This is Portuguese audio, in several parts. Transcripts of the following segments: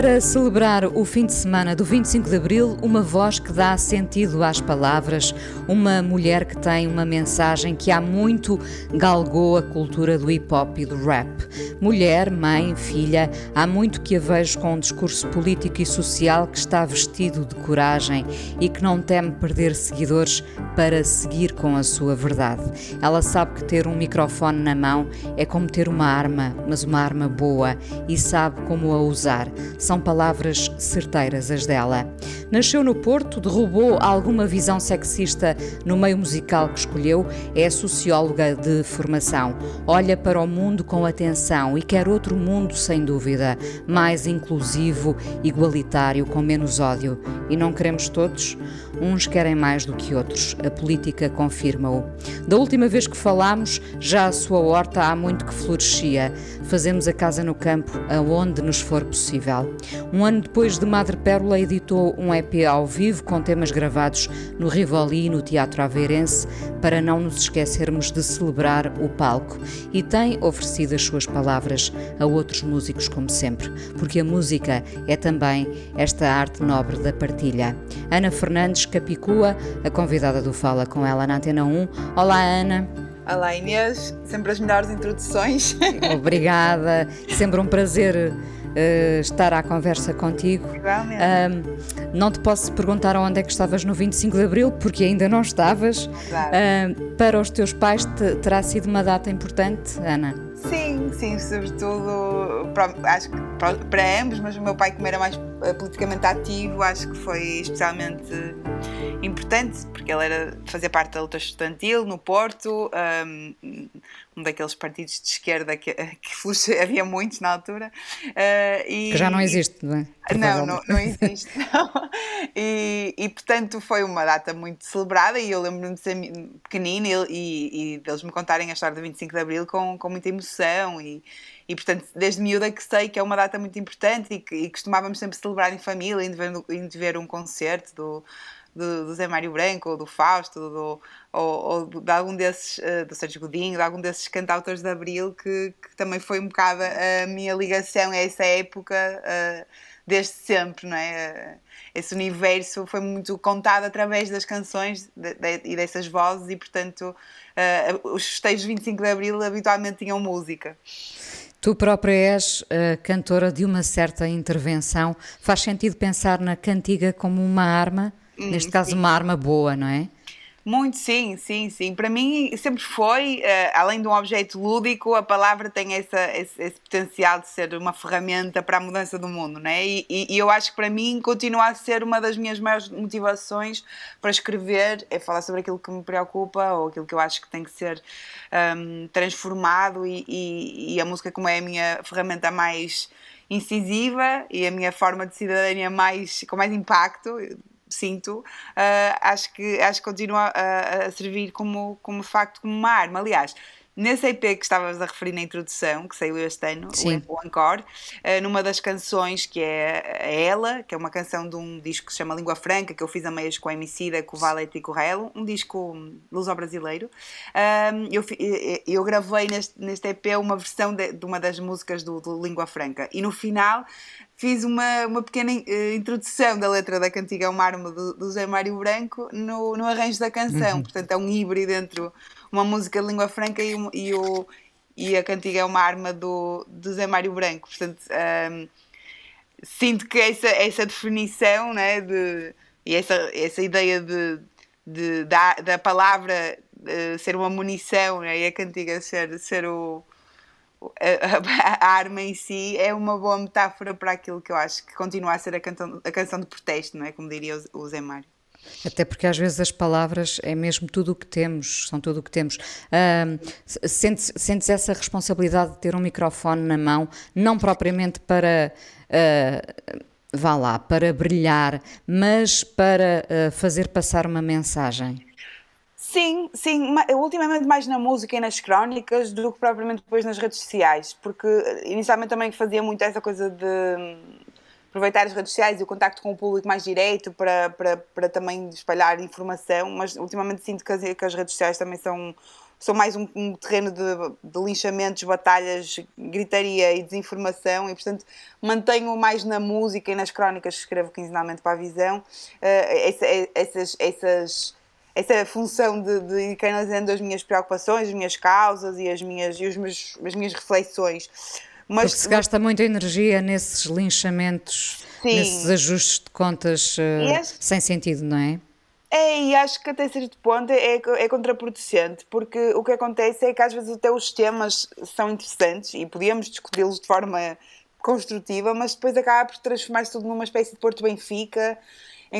Para celebrar o fim de semana do 25 de Abril, uma voz que dá sentido às palavras, uma mulher que tem uma mensagem que há muito galgou a cultura do hip hop e do rap. Mulher, mãe, filha, há muito que a vejo com um discurso político e social que está vestido de coragem e que não teme perder seguidores para seguir com a sua verdade. Ela sabe que ter um microfone na mão é como ter uma arma, mas uma arma boa, e sabe como a usar são palavras certeiras as dela. Nasceu no Porto, derrubou alguma visão sexista no meio musical que escolheu, é socióloga de formação. Olha para o mundo com atenção e quer outro mundo, sem dúvida, mais inclusivo, igualitário, com menos ódio. E não queremos todos? Uns querem mais do que outros. A política confirma-o. Da última vez que falámos, já a sua horta há muito que florescia. Fazemos a casa no campo, aonde nos for possível. Um ano depois de Madre Pérola, editou um EP ao vivo com temas gravados no Rivoli e no Teatro Aveirense, para não nos esquecermos de celebrar o palco. E tem oferecido as suas palavras a outros músicos, como sempre, porque a música é também esta arte nobre da partilha. Ana Fernandes Capicua, a convidada do Fala com ela na Antena 1. Olá, Ana. Olá Inês, sempre as melhores introduções. Obrigada, sempre um prazer uh, estar à conversa contigo. Igualmente. Não te posso perguntar onde é que estavas no 25 de Abril, porque ainda não estavas. Claro. Para os teus pais te, terá sido uma data importante, Ana? Sim, sim, sobretudo para, acho que para, para, ambos, mas o meu pai, como era mais eh, politicamente ativo, acho que foi especialmente importante, porque ele era fazia parte da luta estudantil no Porto, um, um daqueles partidos de esquerda que, que havia muitos na altura. Uh, e, que já não existe, não é? Não, não, não existe. Não. E, e, portanto foi uma data muito celebrada e eu lembro-me de ser pequenina e, e, e deles me contarem a história do 25 de Abril com, com muita emoção e, e portanto, desde miúda que sei que é uma data muito importante e que e costumávamos sempre celebrar em família, indo ver, indo ver um concerto do, do, do Zé Mário Branco, ou do Fausto, do, ou, ou de algum desses, uh, do Sérgio Godinho, de algum desses cantautores de Abril, que, que, também foi um bocado a minha ligação a essa época, uh, desde sempre, não é? Uh, esse universo foi muito contado através das canções e dessas vozes, e portanto, os festejos 25 de Abril habitualmente tinham música. Tu própria és uh, cantora de uma certa intervenção. Faz sentido pensar na cantiga como uma arma? Hum, Neste caso, sim. uma arma boa, não é? Muito, sim, sim, sim. Para mim sempre foi, uh, além de um objeto lúdico, a palavra tem essa, esse, esse, potencial de ser uma ferramenta para a mudança do mundo, né? E, e, e, eu acho que para mim continua a ser uma das minhas maiores motivações para escrever, é falar sobre aquilo que me preocupa ou aquilo que eu acho que tem que ser um, transformado e, e a música como é a minha ferramenta mais incisiva e a minha forma de cidadania mais com mais impacto sinto, uh, acho, que, acho que continua a, a, servir como, como facto, como uma arma. Aliás, Nesse EP que estavas a referir na introdução, que saiu este ano, Sim. o Encore, uh, numa das canções que é Ela, que é uma canção de um disco que se chama Língua Franca, que eu fiz a meias com a Emicida, com o Valete e com o Raelo, um disco luso-brasileiro. Um, eu, eu gravei neste, neste EP uma versão de, de uma das músicas do, do Língua Franca e no final fiz uma, uma pequena uh, introdução da letra da cantiga uma arma do, do Zé Mário Branco no, no arranjo da canção. Uhum. Portanto, é um híbrido entre uma música de língua franca e, e, o, e a cantiga É uma arma do, do Zé Mário Branco. Portanto, um, sinto que essa, essa definição né, de, e essa, essa ideia de, de da, da palavra uh, ser uma munição né, e a cantiga ser, ser o a, arma em si é uma boa metáfora para aquilo que eu acho que continua a ser a, canção, a canção de protesto, não é? Como diria o, o Zé Mário. Até porque às vezes as palavras é mesmo tudo o que temos, são tudo o que temos. Uh, sentes, sentes essa responsabilidade de ter um microfone na mão, não propriamente para. Uh, vá lá, para brilhar, mas para uh, fazer passar uma mensagem. Sim, sim, ultimamente mais na música e nas crónicas do que propriamente depois nas redes sociais, porque inicialmente também fazia muito essa coisa de aproveitar as redes sociais e o contacto com o público mais direito para, para, para também espalhar informação, mas ultimamente sinto que as, que as redes sociais também são, são mais um, um terreno de, de, linchamentos, batalhas, gritaria e desinformação e, portanto, mantenho mais na música e nas crónicas que escrevo quinzenalmente para a Visão. Uh, essa, essas, essas, essa função de, de ir canalizando as minhas preocupações, as minhas causas e as minhas, e os meus, as minhas reflexões. Mas, Porque se gasta muita energia nesses linchamentos, sim. nesses ajustes de contas uh, sem sentido, não é? É, e acho que até certo ponto é, é contraproducente, porque o que acontece é que às vezes até os temas são interessantes e podíamos discuti-los de forma construtiva, mas depois acaba por transformar-se tudo numa espécie de Porto Benfica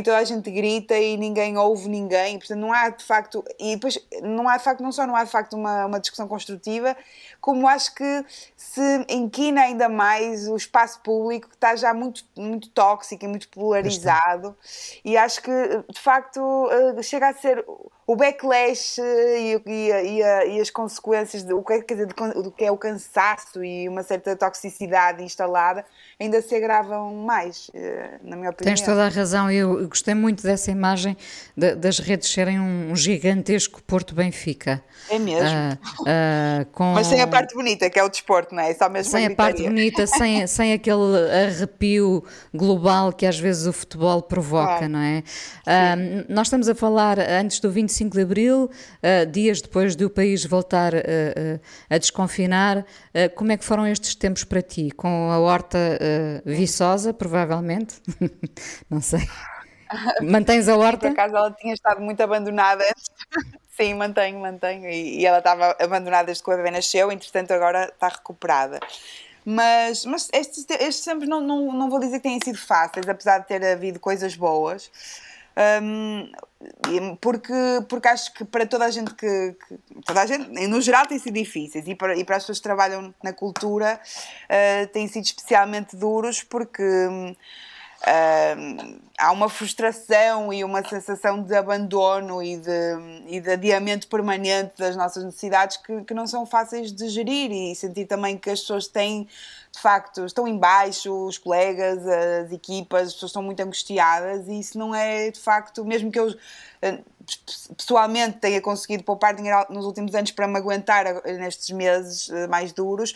toda a gente grita e ninguém ouve ninguém, portanto não há de facto, e depois não há de facto, não só não há de facto uma, uma discussão construtiva, como acho que se inquina ainda mais o espaço público que está já muito, muito tóxico e muito polarizado, e acho que de facto eh, chega a ser o backlash e, e, e, e, as consequências do que, é, dizer, do que é o cansaço e uma certa toxicidade instalada ainda se agravam mais, eh, na minha opinião. Tens toda a razão, eu gostei muito dessa imagem de, das redes serem um gigantesco Porto Benfica. É mesmo. Uh, uh, com... Mas sem a parte bonita, que é o desporto, não é? Só mesmo sem a, a parte bonita, sem, sem aquele arrepio global que às vezes o futebol provoca, não é? Uh, nós estamos a falar antes do 25 25 de Abril, uh, dias depois do país voltar uh, uh, a desconfinar, como é que foram estes tempos para ti? Com a horta viçosa, provavelmente? Não sei. Mantens a horta? Por acaso ela tinha estado muito abandonada Sim, mantenho, mantenho. E, e, ela estava abandonada desde que o bebê nasceu, entretanto agora está recuperada. Mas, mas estes, estes tempos não, não, não vou dizer que têm sido fáceis, apesar de ter havido coisas boas. Um, porque, porque acho que para toda a gente que, que, toda a gente, no geral tem sido difíceis. E para, e para as pessoas que trabalham na cultura uh, têm sido especialmente duros porque há uma frustração e uma sensação de abandono e de, e de adiamento permanente das nossas necessidades que, que, não são fáceis de gerir e sentir também que as pessoas têm, de facto, estão em baixo, os colegas, as equipas, as pessoas estão muito angustiadas e isso não é, de facto, mesmo que eu pessoalmente tenha conseguido poupar dinheiro nos últimos anos para me aguentar nestes meses eh, mais duros,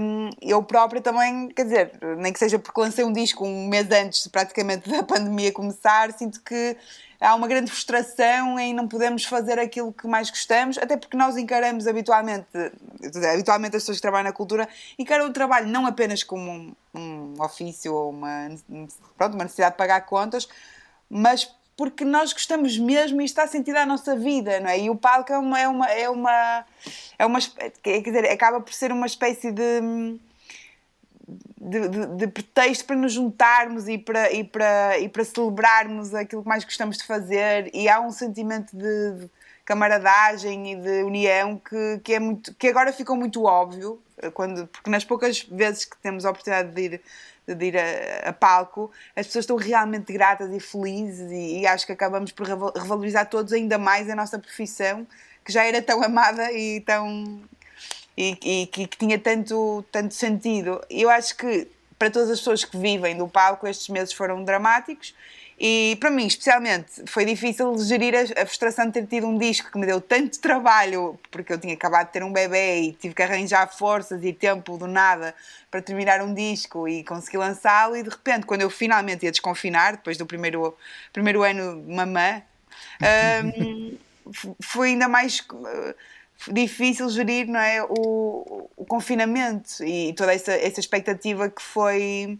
hum, eu própria também, quer dizer, nem que seja porque lancei um disco um mês antes praticamente da pandemia começar, sinto que há uma grande frustração em não podermos fazer aquilo que mais gostamos, até porque nós encaramos habitualmente, habitualmente as pessoas que trabalham na cultura, encaram o trabalho não apenas como um, um ofício ou uma, pronto, uma necessidade de pagar contas, mas porque nós gostamos mesmo e está sentido à nossa vida, não é? E o palco é uma, é uma, é uma, é uma quer dizer, acaba por ser uma espécie de, de, de, de, pretexto para nos juntarmos e para, e, para, e para celebrarmos aquilo que mais gostamos de fazer. E há um sentimento de, camaradagem e de união que, que, é muito, que agora ficou muito óbvio, quando, porque nas poucas vezes que temos a oportunidade de ir de ir a, a, palco, as pessoas estão realmente gratas e felizes e, e, acho que acabamos por revalorizar todos ainda mais a nossa profissão, que já era tão amada e tão e, e que, que, tinha tanto, tanto sentido. Eu acho que para todas as pessoas que vivem do palco estes meses foram dramáticos e para mim, especialmente, foi difícil gerir a, a, frustração de ter tido um disco que me deu tanto trabalho, porque eu tinha acabado de ter um bebê e tive que arranjar forças e tempo do nada para terminar um disco e conseguir lançá-lo. E de repente, quando eu finalmente ia desconfinar, depois do primeiro, primeiro ano de mamã, um, foi ainda mais uh, difícil gerir não é, o, o confinamento e toda essa, essa expectativa que foi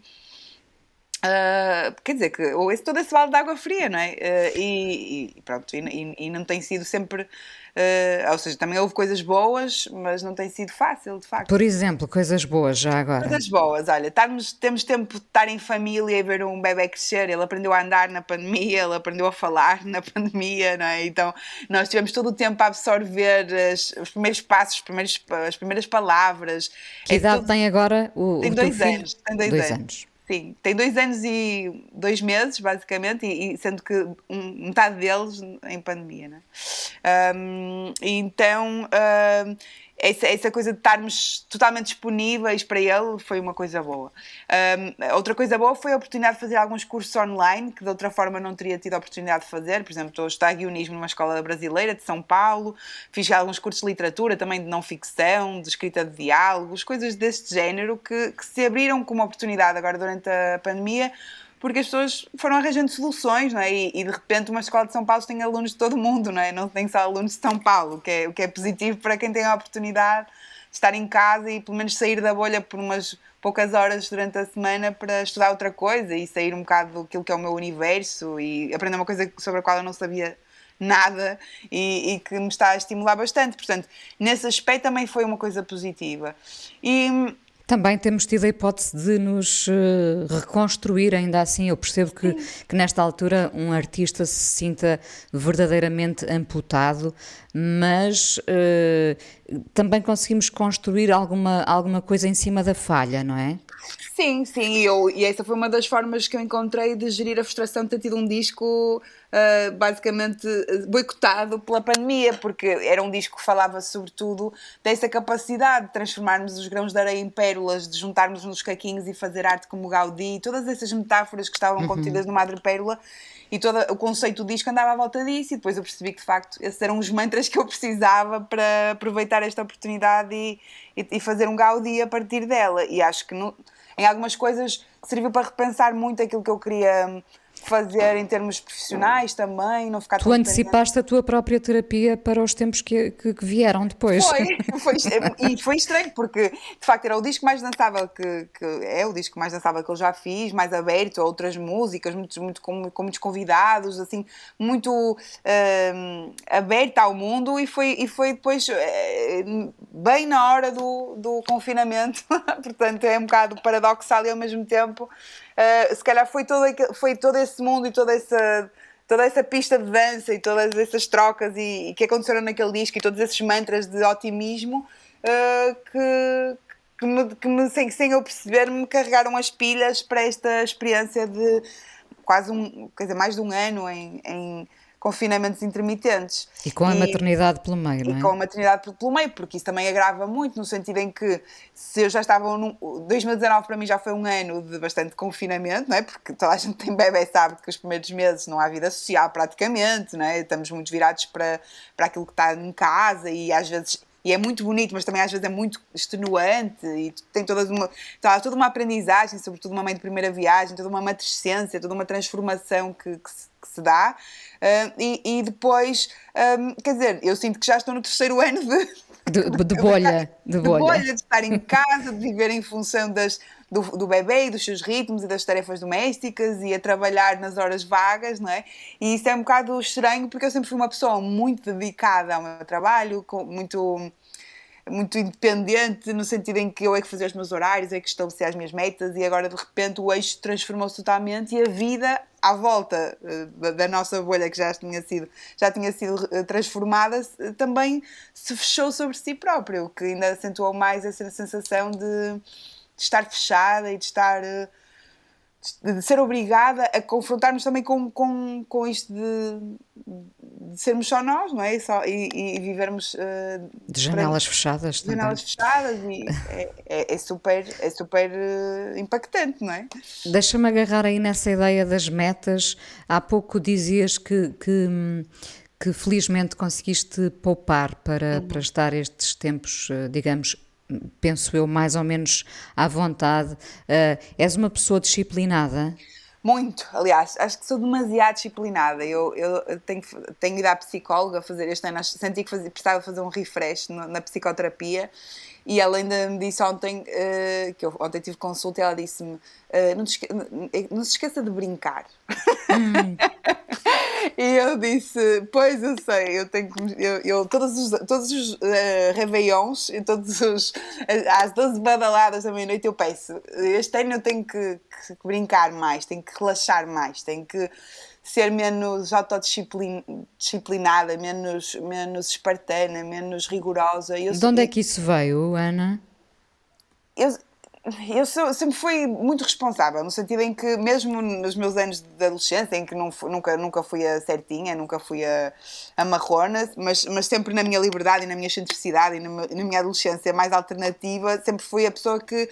Uh, quer dizer, que ou esse, todo esse balde de água fria, não é? Uh, e, e, pronto, e, e, não tem sido sempre. Uh, ou seja, também houve coisas boas, mas não tem sido fácil, de facto. Por exemplo, coisas boas já agora. Coisas boas, olha, tarmos, temos tempo de estar em família e ver um bebê crescer. Ele aprendeu a andar na pandemia, ele aprendeu a falar na pandemia, não é? Então nós tivemos todo o tempo a absorver as, os primeiros passos, os primeiros, as primeiras palavras. Que é idade todo... tem agora o, tem dois anos? Tem dois, dois anos. anos. Sim, tem dois anos e dois meses, basicamente, e, e sendo que um, metade deles em pandemia, né? Um, então, um, essa, essa coisa de estarmos totalmente disponíveis para ele foi uma coisa boa. Um, outra coisa boa foi a oportunidade de fazer alguns cursos online que de outra forma não teria tido a oportunidade de fazer. Por exemplo, estou a estudar guionismo numa escola brasileira de São Paulo, fiz alguns cursos de literatura, também de não ficção, de escrita de diálogos, coisas deste género que, que se abriram como oportunidade agora durante a pandemia porque as pessoas foram arranjando soluções, não é? E, e, de repente uma escola de São Paulo tem alunos de todo o mundo, não é? Não tem só alunos de São Paulo, o que é, o que é positivo para quem tem a oportunidade de estar em casa e pelo menos sair da bolha por umas poucas horas durante a semana para estudar outra coisa e sair um bocado daquilo que é o meu universo e aprender uma coisa sobre a qual eu não sabia nada e, e, que me está a estimular bastante. Portanto, nesse aspecto também foi uma coisa positiva. E também temos tido a hipótese de nos uh, reconstruir, ainda assim. Eu percebo que, que, nesta altura um artista se sinta verdadeiramente amputado, mas uh, também conseguimos construir alguma, alguma coisa em cima da falha, não é? Sim, sim, e, eu, e essa foi uma das formas que eu encontrei de gerir a frustração de ter tido um disco uh, basicamente boicotado pela pandemia, porque era um disco que falava sobretudo dessa capacidade de transformarmos os grãos de areia em pérolas, de juntarmos nos caquinhos e fazer arte como Gaudí, todas essas metáforas que estavam uhum. contidas no Madre Pérola e todo o conceito do disco andava à volta disso e depois eu percebi que de facto esses eram os mantras que eu precisava para aproveitar esta oportunidade e, e, e fazer um Gaudí a partir dela e acho que no, em algumas coisas serviu para repensar muito aquilo que eu queria fazer em termos profissionais também, não ficar Tu antecipaste a tua própria terapia para os tempos que, que, que vieram depois. Foi, foi, e foi estranho, porque de facto era o disco mais dançável que, que, é o disco mais dançável que eu já fiz, mais aberto a outras músicas, muito, muito, com, com muitos convidados, assim, muito uh, aberto ao mundo e foi, e foi depois uh, bem na hora do, do confinamento, portanto é um bocado paradoxal e ao mesmo tempo uh, se calhar foi todo, foi todo esse mundo e toda essa, toda essa pista de dança e todas essas trocas e, e que aconteceram naquele disco e todos esses mantras de otimismo uh, que, que, me, que me, sem, sem eu perceber, me carregaram as pilhas para esta experiência de quase um, quer dizer, mais de um ano em, em confinamentos intermitentes. E com a e, maternidade pelo meio, não é? E com a maternidade pelo meio, porque isso também agrava muito, no sentido em que se eu já estava. Num, 2019 para mim já foi um ano de bastante confinamento, não é? Porque toda a gente tem bebê sabe que os primeiros meses não há vida social praticamente, não é? Estamos muito virados para, para aquilo que está em casa e às vezes e é muito bonito, mas também às vezes é muito extenuante e tem toda uma, toda uma aprendizagem, sobretudo uma mãe de primeira viagem, toda uma matricência, toda uma transformação que, que, se, que se, dá. Uh, e, e, depois, um, quer dizer, eu sinto que já estou no terceiro ano de. De, de bolha, de, de bolha. bolha. De estar em casa, de viver em função das, do, do bebê e dos seus ritmos e das tarefas domésticas e a trabalhar nas horas vagas, não é? E isso é um bocado estranho porque eu sempre fui uma pessoa muito dedicada ao meu trabalho, muito muito independente, no sentido em que eu é que fazia os meus horários, é que estabelecia as minhas metas e agora de repente o eixo transformou-se totalmente e a vida à volta uh, da nossa bolha que já tinha sido, já tinha sido uh, transformada também se fechou sobre si próprio, que ainda acentuou mais essa sensação de, de estar fechada e de estar uh, de ser obrigada a confrontarmos também com, com, com isto de, de sermos só nós, não é? E, só, e, e vivermos uh, de janelas para, fechadas de janelas fechadas e é, é, é, super, é super uh, impactante, não é? Deixa-me agarrar aí nessa ideia das metas. Há pouco dizias que, que, que felizmente conseguiste poupar para, uhum. para estar estes tempos, eh, digamos, penso eu, mais ou menos à vontade. Uh, és uma pessoa disciplinada? Muito, aliás, acho que sou demasiado disciplinada. Eu, eu tenho, tenho ido à psicóloga fazer este ano, senti que fazia, precisava fazer um refresh na, na psicoterapia E ela ainda me disse ontem, uh, que eu ontem tive consulta, e ela disse-me: uh, não, não, se esqueça de brincar. Hum. e eu disse: Pois eu sei, eu tenho eu, eu todos os, todos os uh, réveillons e todos os às 12 badaladas da meia-noite eu peço. Este ano eu tenho que, que, brincar mais, tenho que relaxar mais, tenho que ser menos autodisciplinada, menos, menos espartana, menos rigorosa. Eu de onde é que isso veio, Ana? Eu, eu sou, sempre fui muito responsável, no sentido em que, mesmo nos meus anos de adolescência, em que não, nunca, nunca fui a certinha, nunca fui a, a marrona, mas, mas sempre na minha liberdade e na minha excentricidade e na, na minha adolescência mais alternativa, sempre fui a pessoa que,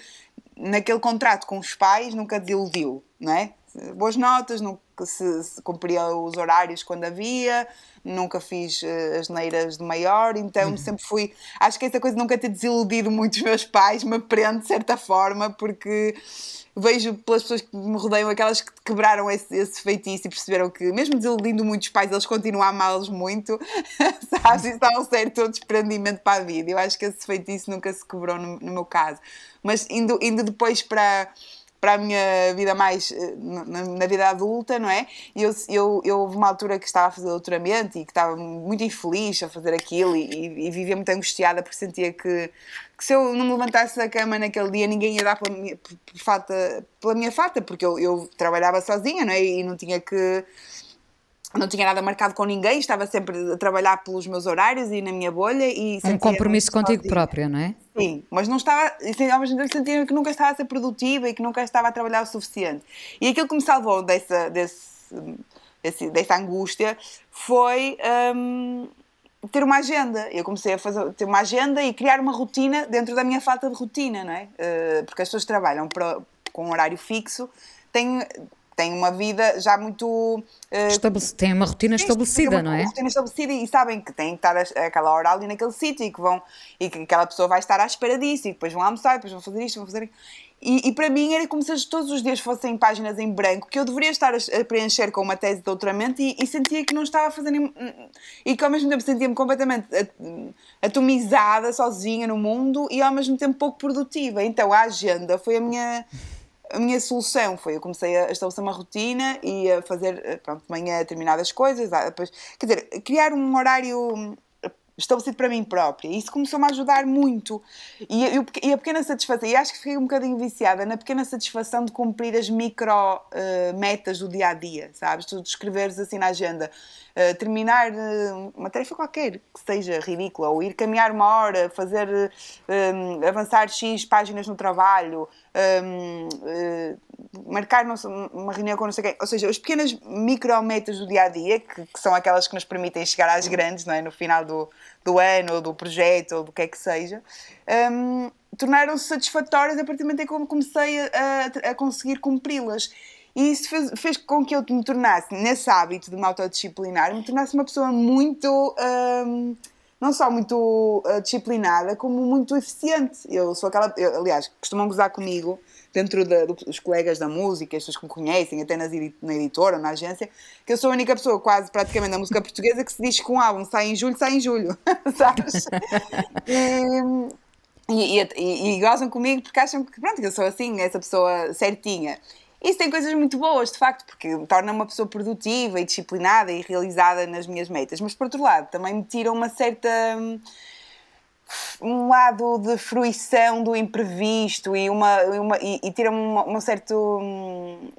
naquele contrato com os pais, nunca desiludiu, não é? Boas notas, nunca se, se cumpria os horários quando havia, nunca fiz uh, as neiras de maior, então uhum. sempre fui. Acho que essa coisa nunca ter desiludido muito os meus pais me prende de certa forma, porque vejo pelas pessoas que me rodeiam aquelas que quebraram esse, esse feitiço e perceberam que, mesmo desiludindo muitos pais, eles continuam a amá-los muito, sabes? Isso dá um certo desprendimento para a vida. Eu acho que esse feitiço nunca se quebrou no, no meu caso. Mas indo, indo depois para para a minha vida mais eh, na, vida adulta, não é? E eu, eu, eu houve uma altura que estava a fazer doutoramento e que estava muito infeliz a fazer aquilo e, e vivia muito angustiada porque sentia que, que, se eu não me levantasse da cama naquele dia ninguém ia dar pela minha, falta, pela minha falta, porque eu, eu trabalhava sozinha, não é? E não tinha que não tinha nada marcado com ninguém, estava sempre a trabalhar pelos meus horários e na minha bolha e um compromisso contigo própria, não é? Sim, mas não estava, ao mesmo tempo sentia que nunca estava a ser produtiva e que nunca estava a trabalhar o suficiente. E aquilo que me salvou dessa, desse, desse dessa angústia foi um, ter uma agenda. Eu comecei a fazer, ter uma agenda e criar uma rotina dentro da minha falta de rotina, não é? Uh, porque as pessoas trabalham para, com um horário fixo, têm têm uma vida já muito. Uh, têm uma rotina sim, estabelecida, uma, não é? Uma rotina estabelecida e sabem que têm que estar a, aquela hora ali naquele sítio e que vão e que aquela pessoa vai estar à espera disso e depois vão almoçar, depois vão fazer isto, vão fazer e, e, para mim era como se todos os dias fossem páginas em branco que eu deveria estar a, a preencher com uma tese de doutoramento e, e, sentia que não estava a fazer e que ao mesmo tempo sentia-me completamente atomizada, sozinha no mundo e ao mesmo tempo pouco produtiva. Então a agenda foi a minha a minha solução foi, eu comecei a estabelecer uma rotina e a fazer, eh, pronto, de manhã determinadas coisas, ah, depois, quer dizer, criar um horário estabelecido para mim própria. E isso começou-me a ajudar muito. E, eu, e, a pequena satisfação, e acho que fiquei um bocadinho viciada na pequena satisfação de cumprir as micro uh, metas do dia a dia, sabes? Tu escreveres assim na agenda. Uh, terminar uh, uma tarefa qualquer que seja ridícula, ou ir caminhar uma hora, fazer avançar X páginas no trabalho, um, uh, marcar uma reunião com não sei quem, ou seja, as pequenas micrometas do dia a dia, que, que, são aquelas que nos permitem chegar às grandes, não é? no final do, do ano, ou do projeto, ou do que é que seja, um, tornaram-se satisfatórias a partir do momento em que comecei a, a, a conseguir cumpri-las. E isso fez, fez, com que eu me tornasse, nesse hábito de me autodisciplinar, me tornasse uma pessoa muito. Um, não só muito uh, disciplinada, como muito eficiente. Eu sou aquela. Eu, aliás, costumam gozar comigo, dentro de, dos colegas da música, as pessoas que me conhecem, até nas, na editora, na agência, que eu sou a única pessoa, quase praticamente, da música portuguesa que se diz que um álbum sai em julho, sai em julho. Sabes? e, e, e, e, gozam comigo porque acham que, pronto, eu sou assim, essa pessoa certinha. Isso tem coisas muito boas, de facto, porque me torna uma pessoa produtiva e disciplinada e realizada nas minhas metas. Mas, por outro lado, também me tira uma certa. Hum, um lado de fruição do imprevisto e, uma, uma e, e tira-me um, certo. Hum,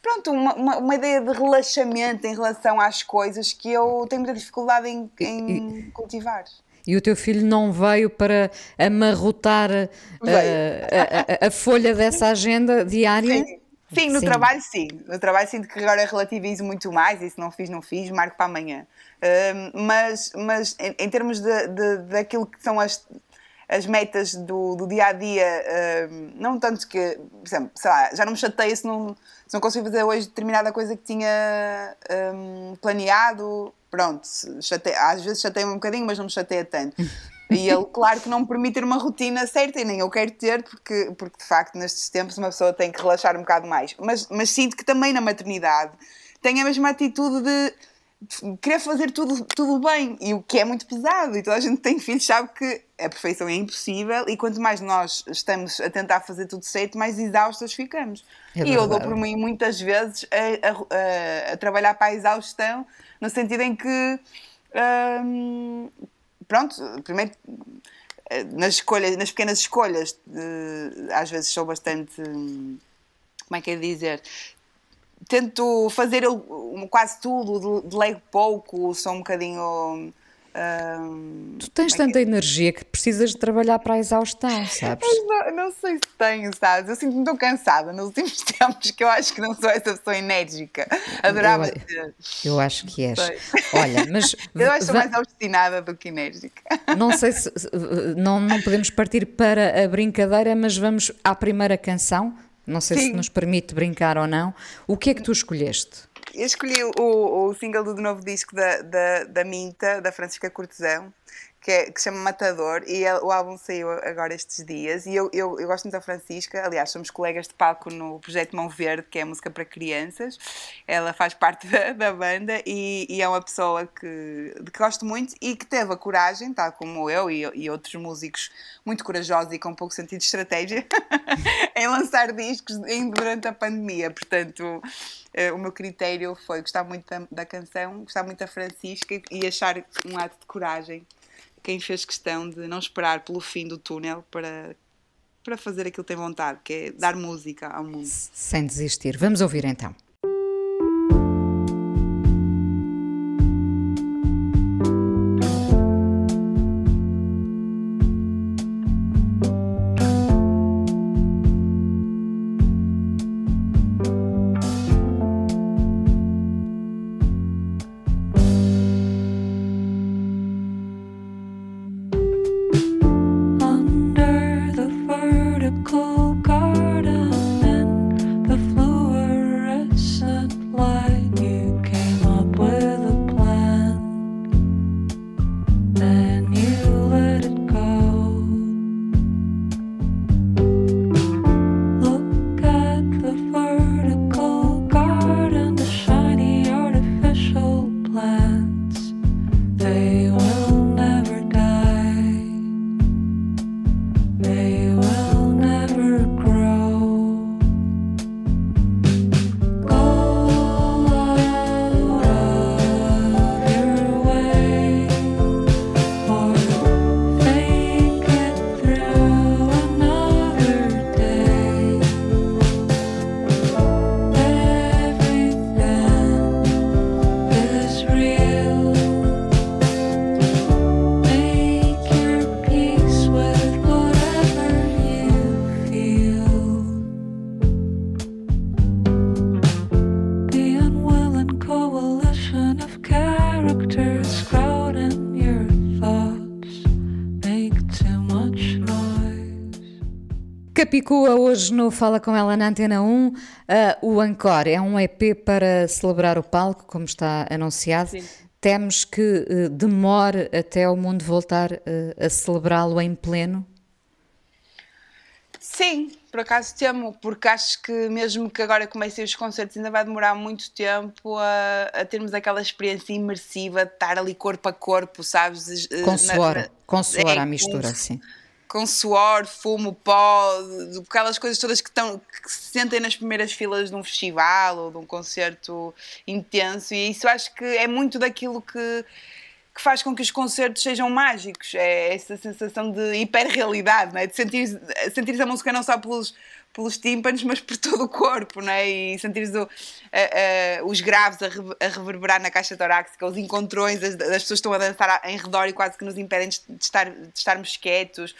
pronto, uma, uma, uma, ideia de relaxamento em relação às coisas que eu tenho muita dificuldade em, em cultivar. E o teu filho não veio para amarrotar a, a, a, a, folha dessa agenda diária? Sim. Sim, no sim. trabalho sim. No trabalho sinto que agora relativizo muito mais e se não fiz, não fiz, marco para amanhã. Uh, mas mas em, em termos de, de, daquilo que são as, as metas do, do dia a dia, uh, não tanto que, por exemplo, sei lá, já não me chateia se não, se não consigo fazer hoje determinada coisa que tinha um, planeado. Pronto, chateia, às vezes chateia-me um bocadinho, mas não me chateia tanto. E ele, claro que não me permite ter uma rotina certa e nem eu quero ter, porque, porque de facto nestes tempos uma pessoa tem que relaxar um bocado mais. Mas, mas sinto que também na maternidade tenho a mesma atitude de querer fazer tudo, tudo bem, e o que é muito pesado, e toda a gente tem filhos sabe que a perfeição é impossível, e quanto mais nós estamos a tentar fazer tudo certo, mais exaustas ficamos. É e eu dou por mim muitas vezes a, a- a- a trabalhar para a exaustão, no sentido em que, hum, pronto, primeiro eh, nas escolhas, nas pequenas escolhas, às vezes sou bastante, como é que é dizer, tento fazer quase tudo, de- delego pouco, sou um bocadinho. Hum, Tu tens é que tanta energia que precisas de trabalhar para a exaustão, sabes? não, não sei se tenho, sabes? Eu sinto-me tão cansada nos últimos tempos que eu acho que não sou essa pessoa enérgica. Adorava Eu- ser. Eu acho que és. Sei. Olha, mas Eu acho que mais obstinada do que enérgica. não sei se se- não, não podemos partir para a brincadeira, mas vamos à primeira canção. Não sei se Sim. nos permite brincar ou não. O que é que tu escolheste? Escolhi o, o single do novo disco da, da, da Minta, da Francisca Cortesão, que, é, que chama Matador, e el- o álbum saiu agora estes dias. E eu, eu, eu gosto muito da Francisca, aliás, somos colegas de palco no projeto Mão Verde, que é música para crianças. Ela faz parte da, da banda e, e é uma pessoa que, que gosto muito e que teve a coragem, tal como eu e, e outros músicos muito corajosos e com pouco sentido de estratégia, em lançar discos em- durante a pandemia. Portanto, eh, o meu critério foi gostar muito da, da canção, gostar muito da Francisca e achar um ato de coragem quem fez questão de não esperar pelo fim do túnel para, para fazer aquilo que tem vontade, que é dar música ao mundo. Sem desistir. Vamos ouvir então. Capicua hoje no Fala Com Ela na Antena 1. Ah, o Encore é um EP para celebrar o palco, como está anunciado. Temos que eh, demore até o mundo voltar eh, a celebrá-lo em pleno. Sim, por acaso temo, porque acho que mesmo que agora comecem os concertos, ainda vai demorar muito tempo a, a termos aquela experiência imersiva de estar ali corpo a corpo, sabes? Eh, Com na- suor, na- com suor é, à mistura, com- sim. Com suor, fumo, pó, aquelas coisas todas que, estão, que se sentem nas primeiras filas de um festival ou de um concerto intenso, e isso acho que é muito daquilo que, que faz com que os concertos sejam mágicos. É essa sensação de hiperrealidade, não é? de sentir, sentir a música não só pelos, pelos tímpanos, mas por todo o corpo, não é? E sentir os graves a, re- a reverberar na caixa torácica, os encontrões, as, as pessoas estão a dançar a- em redor e quase que nos impedem de, estar, de estarmos quietos.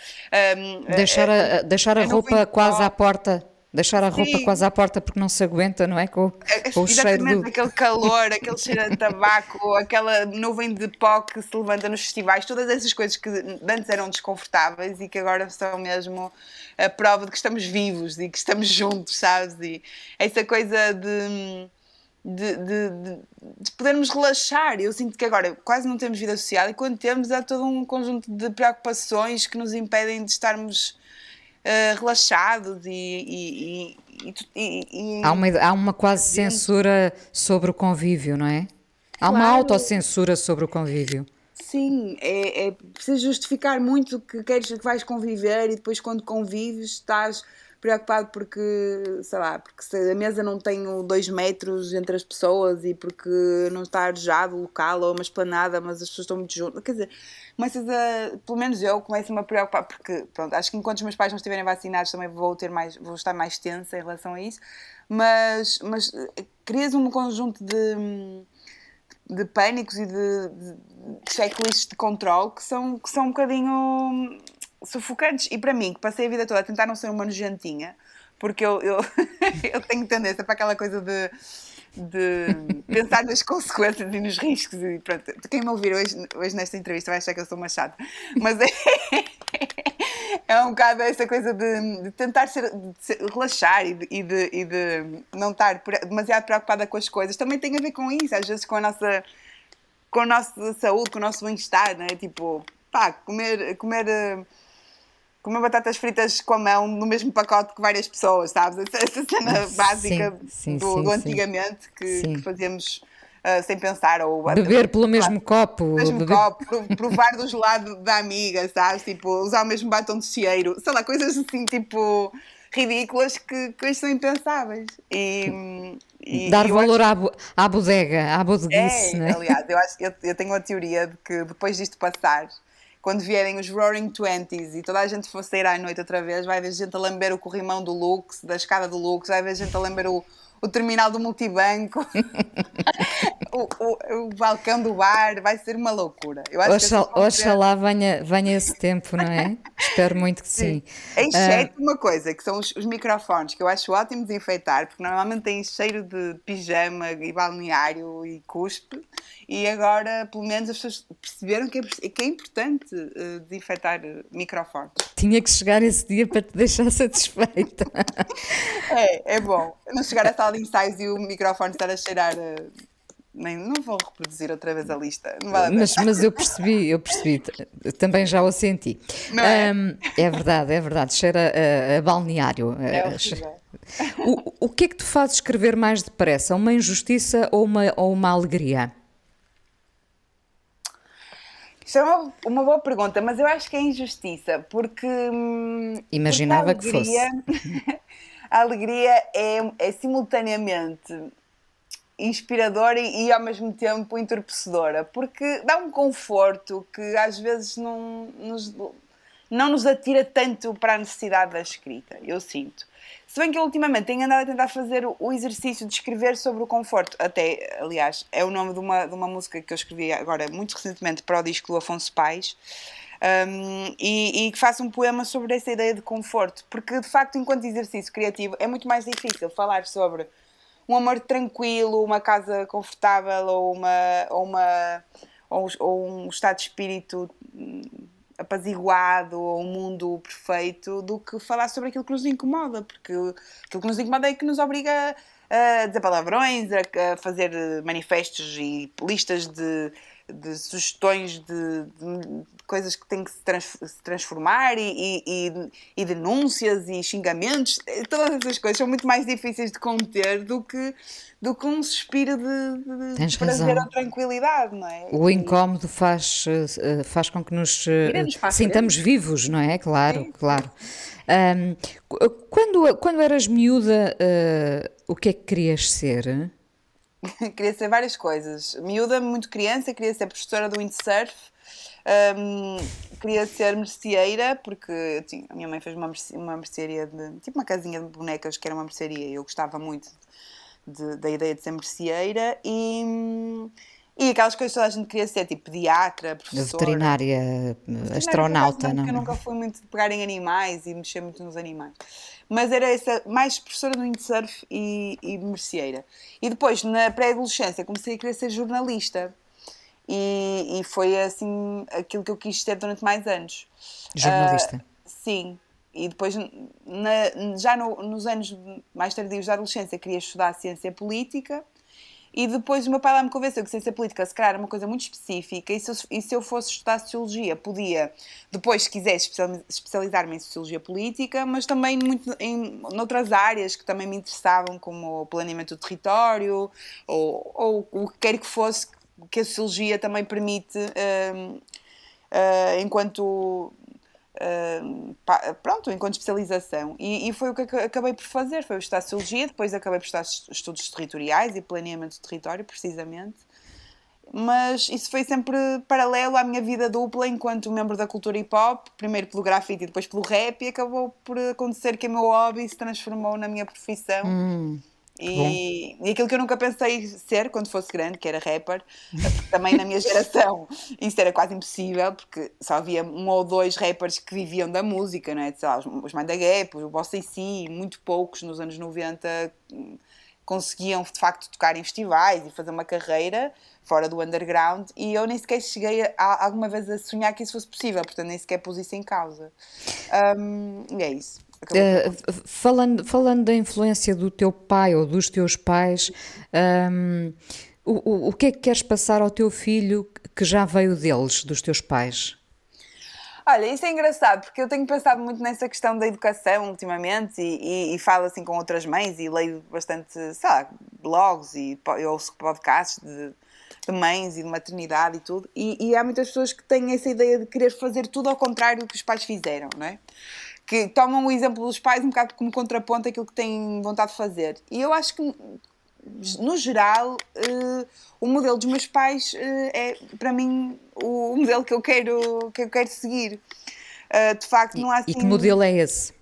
Um, Deixar a, deixar a a roupa quase à porta. Deixar a roupa Sim. quase à porta porque não se aguenta, não é? Com, com o cheiro Exatamente, do. aquele calor, aquele cheiro de tabaco, aquela nuvem de pó que se levanta nos festivais, todas essas coisas que antes eram desconfortáveis e que agora são mesmo a prova de que estamos vivos e que estamos juntos, sabes? E essa coisa de. De, de, de- de podermos relaxar. Eu sinto que agora quase não temos vida social e quando temos há todo um conjunto de preocupações que nos impedem de estarmos eh, relaxados e, e, e- e- Há uma, há uma quase censura sobre o convívio, não é? Há uma Claro. autocensura sobre o convívio. Sim, é, é preciso justificar muito que queres que vais conviver e depois quando convives estás preocupado porque, sei lá, porque se a mesa não tem dois metros entre as pessoas e porque não está arejado o local ou uma esplanada, mas as pessoas estão muito juntas. Quer dizer, começas a, pelo menos eu começo-me a preocupar porque, pronto, acho que enquanto os meus pais não estiverem vacinados também vou ter mais, vou estar mais tensa em relação a isso, mas, mas eh, crias um conjunto de de pânicos e de, de checklists de controle que são, que são um bocadinho sufocantes. E para mim, que passei a vida toda a tentar não ser uma nojentinha, porque eu, eu, eu tenho tendência para aquela coisa de, de pensar nas consequências e nos riscos. E pronto, quem me ouvir hoje, hoje nesta entrevista vai achar que eu sou uma chata, mas é, é um bocado essa coisa de, de tentar ser, de ser- relaxar e de, e, de, e de não estar demasiado preocupada com as coisas. Também tem a ver com isso, às vezes com a nossa, com a nossa saúde, com o nosso bem-estar, não é? Tipo, pá, comer. comer eh, Comer batatas fritas com a mão no mesmo pacote que várias pessoas, sabes? Essa, cena básica sim, do, sim, do sim. antigamente que, que fazíamos ah, sem pensar. Ou Beber pelo mesmo copo. mesmo beber- copo, pro- provar do gelado da amiga, sabes? Tipo, usar o mesmo batom de cheiro, sei lá, coisas assim, tipo, ridículas que, que hoje são impensáveis. E, e- Dar valor acho- à, à bodega, à bodeguice, é, não é? aliás, eu, acho, eu, eu tenho a teoria de que depois disto passar, quando vierem os Roaring Twenties e toda a gente for sair à noite outra vez, vai haver gente a lamber o corrimão do Lux, da escada do Lux, vai haver gente a lamber o, o terminal do multibanco, o, o, o balcão do bar, vai ser uma loucura. Eu acho que Oxal- ser- Oxalá venha, venha esse tempo, não é? Espero muito que sim. Exceto uma coisa, que são os, os microfones, que eu acho ótimo desinfeitar, porque normalmente têm cheiro de pijama e balneário e cuspe, e agora, pelo menos, as pessoas perceberam que é, que é importante desinfeitar eh, microfones. Tinha que chegar esse dia para te deixar satisfeita. É, é bom. Não chegar à sala de ensaios e o microfone estar a cheirar. eh, nem, não vou reproduzir outra vez a lista. Vale a pena. Mas, mas eu percebi, eu percebi, também já o senti. É? Ahm, é verdade, é verdade, cheira a, a balneário. É horrível. o, o que é que te faz escrever mais depressa? Uma injustiça ou uma, ou uma alegria? Isto é uma, uma boa pergunta, mas eu acho que é injustiça, porque. hum, Imaginava porque que a alegria, A alegria é, é simultaneamente inspiradora e, e ao mesmo tempo entorpecedora, porque dá um conforto que às vezes não nos, não nos atira tanto para a necessidade da escrita, eu sinto. Se bem que eu ultimamente tenho andado a tentar fazer o- exercício de escrever sobre o conforto. Até, aliás, é o nome de uma, de uma música que eu escrevi agora muito recentemente para o disco do Afonso Pais. Um, e, e que faço um poema sobre essa ideia de conforto, porque de facto, enquanto exercício criativo, é muito mais difícil falar sobre um amor tranquilo, uma casa confortável ou, uma, ou, uma, ou, ou um estado de espírito hum, apaziguado ou um mundo perfeito do que falar sobre aquilo que nos incomoda, porque aquilo que nos incomoda é que nos obriga a dizer palavrões, a fazer manifestos e listas de, de sugestões de, de coisas que têm que se, trans, se transformar e, e, e, denúncias e xingamentos, todas essas coisas são muito mais difíceis de conter do que, do que um suspiro de, de Tens prazer razão. ou tranquilidade, não é? O incómodo faz, eh, faz com que nos eh, a sintamos vivos, não é? Claro, claro. Ahm, qu- quando, quando eras miúda, eh, o que é que querias ser? queria ser várias coisas. Miúda, muito criança, queria ser professora do windsurf, hum, queria ser merceeira, porque a minha mãe fez uma, merce- uma mercearia, de, tipo uma casinha de bonecas que era uma mercearia e eu gostava muito de- da ideia de ser merceeira e, e aquelas coisas que toda a gente queria ser, tipo pediatra, professora. Veterinária, astronauta, Não, porque eu nunca fui muito de pegar em animais e mexer muito nos animais. Mas era essa, mais professora do windsurf e, e merceeira. E depois, na pré-adolescência, comecei a querer ser jornalista. E, e foi assim aquilo que eu quis ser durante mais anos. Jornalista. Ah, sim. E depois, na- já no- nos anos mais tardios da adolescência, queria estudar ciência política. E depois o meu pai lá me convenceu que ciência política, se calhar, era uma coisa muito específica. E se eu, e se eu fosse estudar sociologia, podia, depois, se especiali- especializar-me em sociologia política, mas também muito em noutras áreas que também me interessavam, como o planeamento do território, ou, ou o que quer que fosse que a sociologia também permite uh, uh, enquanto Pronto, enquanto especialização. E, e, foi o que acabei por fazer, foi o estudar Sociologia, depois acabei por estudar estudos territoriais e planeamento do território, precisamente. Mas isso foi sempre paralelo à minha vida dupla enquanto membro da cultura hip hop, primeiro pelo grafite e depois pelo rap, e acabou por acontecer que o meu hobby se transformou na minha profissão. Hum. E, e, aquilo que eu nunca pensei ser quando fosse grande, que era rapper, também na minha geração isso era quase impossível, porque só havia um ou dois rappers que viviam da música, não é? Sei lá, os, os the Gap, o Boss AC, muito poucos nos anos 90 hum, conseguiam de facto tocar em festivais e fazer uma carreira fora do underground e eu nem sequer cheguei a, a, alguma vez a sonhar que isso fosse possível, portanto nem sequer pus isso em causa. Um, e é isso. Uh, falando, falando da influência do teu pai ou dos teus pais, um, o, o, o que é que queres passar ao teu filho que já veio deles, dos teus pais? Olha, isso é engraçado, porque eu tenho pensado muito nessa questão da educação ultimamente e, e, e falo assim com outras mães e leio bastante, sei lá, blogs e eu ouço podcasts de, de mães e de maternidade e tudo. E, e, há muitas pessoas que têm essa ideia de querer fazer tudo ao contrário do que os pais fizeram, não é? Que tomam o exemplo dos pais um bocado como contraponto àquilo que têm vontade de fazer. E eu acho que, no geral, uh, o modelo dos meus pais uh, é, para mim, o, modelo que eu quero, que eu quero seguir. Uh, de facto, não há assim... E que assim modelo é esse?